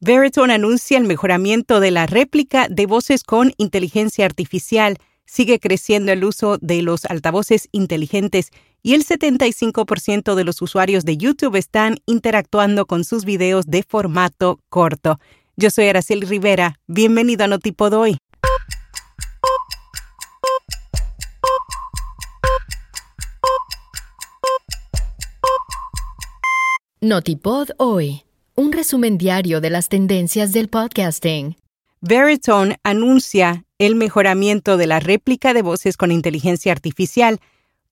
Veritone anuncia el mejoramiento de la réplica de voces con inteligencia artificial. Sigue creciendo el uso de los altavoces inteligentes y el 75% de los usuarios de YouTube están interactuando con sus videos de formato corto. Yo soy Araceli Rivera. Bienvenido a Notipod hoy. Notipod hoy un resumen diario de las tendencias del podcasting. Veritone anuncia el mejoramiento de la réplica de voces con inteligencia artificial.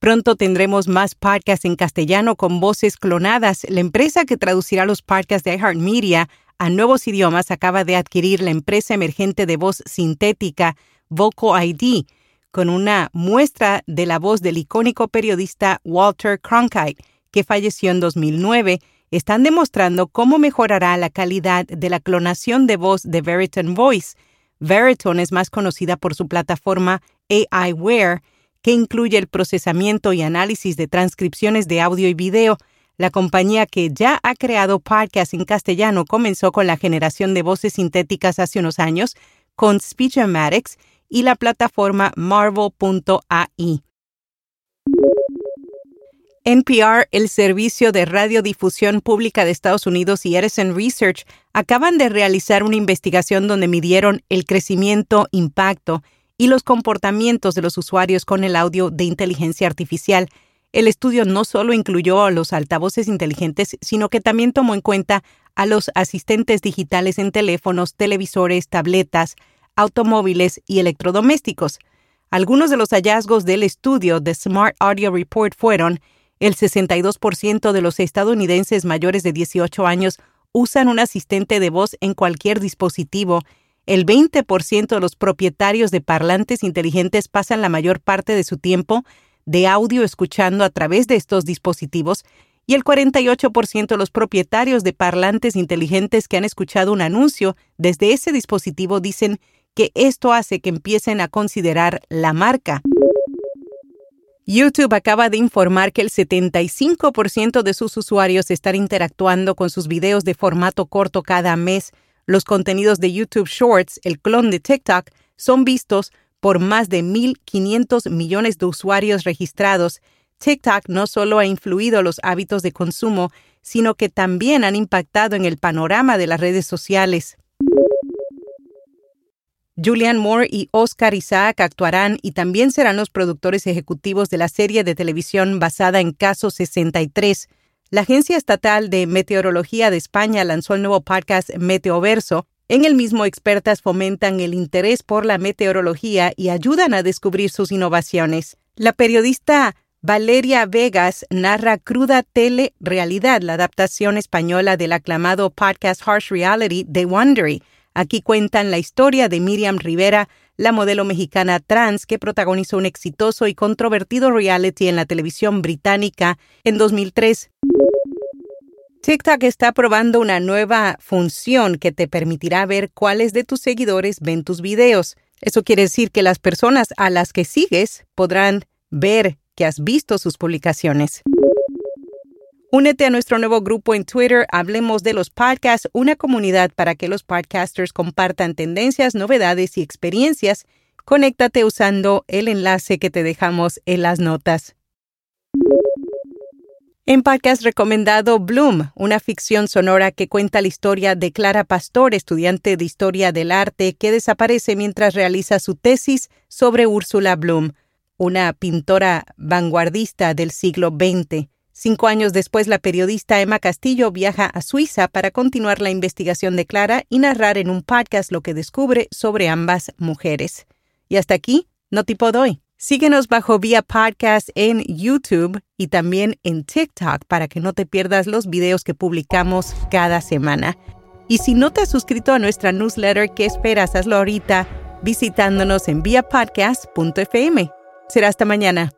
Pronto tendremos más podcasts en castellano con voces clonadas. La empresa que traducirá los podcasts de iHeartMedia a nuevos idiomas acaba de adquirir la empresa emergente de voz sintética Vocal ID, con una muestra de la voz del icónico periodista Walter Cronkite, que falleció en 2009 están demostrando cómo mejorará la calidad de la clonación de voz de Veritone Voice. Veritone es más conocida por su plataforma AIWare, que incluye el procesamiento y análisis de transcripciones de audio y video. La compañía que ya ha creado podcasts en castellano comenzó con la generación de voces sintéticas hace unos años con Speechomatics y la plataforma Marvel.ai. NPR, el Servicio de Radiodifusión Pública de Estados Unidos y Edison Research acaban de realizar una investigación donde midieron el crecimiento, impacto y los comportamientos de los usuarios con el audio de inteligencia artificial. El estudio no solo incluyó a los altavoces inteligentes, sino que también tomó en cuenta a los asistentes digitales en teléfonos, televisores, tabletas, automóviles y electrodomésticos. Algunos de los hallazgos del estudio de Smart Audio Report fueron el 62% de los estadounidenses mayores de 18 años usan un asistente de voz en cualquier dispositivo. El 20% de los propietarios de parlantes inteligentes pasan la mayor parte de su tiempo de audio escuchando a través de estos dispositivos y el 48% de los propietarios de parlantes inteligentes que han escuchado un anuncio desde ese dispositivo dicen que esto hace que empiecen a considerar la marca. YouTube acaba de informar que el 75% de sus usuarios están interactuando con sus videos de formato corto cada mes. Los contenidos de YouTube Shorts, el clon de TikTok, son vistos por más de 1.500 millones de usuarios registrados. TikTok no solo ha influido los hábitos de consumo, sino que también han impactado en el panorama de las redes sociales. Julian Moore y Oscar Isaac actuarán y también serán los productores ejecutivos de la serie de televisión basada en Caso 63. La Agencia Estatal de Meteorología de España lanzó el nuevo podcast Meteoverso. En el mismo, expertas fomentan el interés por la meteorología y ayudan a descubrir sus innovaciones. La periodista Valeria Vegas narra Cruda Tele Realidad, la adaptación española del aclamado podcast Harsh Reality de Wondery Aquí cuentan la historia de Miriam Rivera, la modelo mexicana trans que protagonizó un exitoso y controvertido reality en la televisión británica en 2003. TikTok está probando una nueva función que te permitirá ver cuáles de tus seguidores ven tus videos. Eso quiere decir que las personas a las que sigues podrán ver que has visto sus publicaciones. Únete a nuestro nuevo grupo en Twitter, Hablemos de los Podcasts, una comunidad para que los podcasters compartan tendencias, novedades y experiencias. Conéctate usando el enlace que te dejamos en las notas. En podcast recomendado Bloom, una ficción sonora que cuenta la historia de Clara Pastor, estudiante de Historia del Arte, que desaparece mientras realiza su tesis sobre Úrsula Bloom, una pintora vanguardista del siglo XX. Cinco años después, la periodista Emma Castillo viaja a Suiza para continuar la investigación de Clara y narrar en un podcast lo que descubre sobre ambas mujeres. Y hasta aquí, no tipo doy. Síguenos bajo vía podcast en YouTube y también en TikTok para que no te pierdas los videos que publicamos cada semana. Y si no te has suscrito a nuestra newsletter, ¿qué esperas? Hazlo ahorita visitándonos en viapodcast.fm. Será hasta mañana.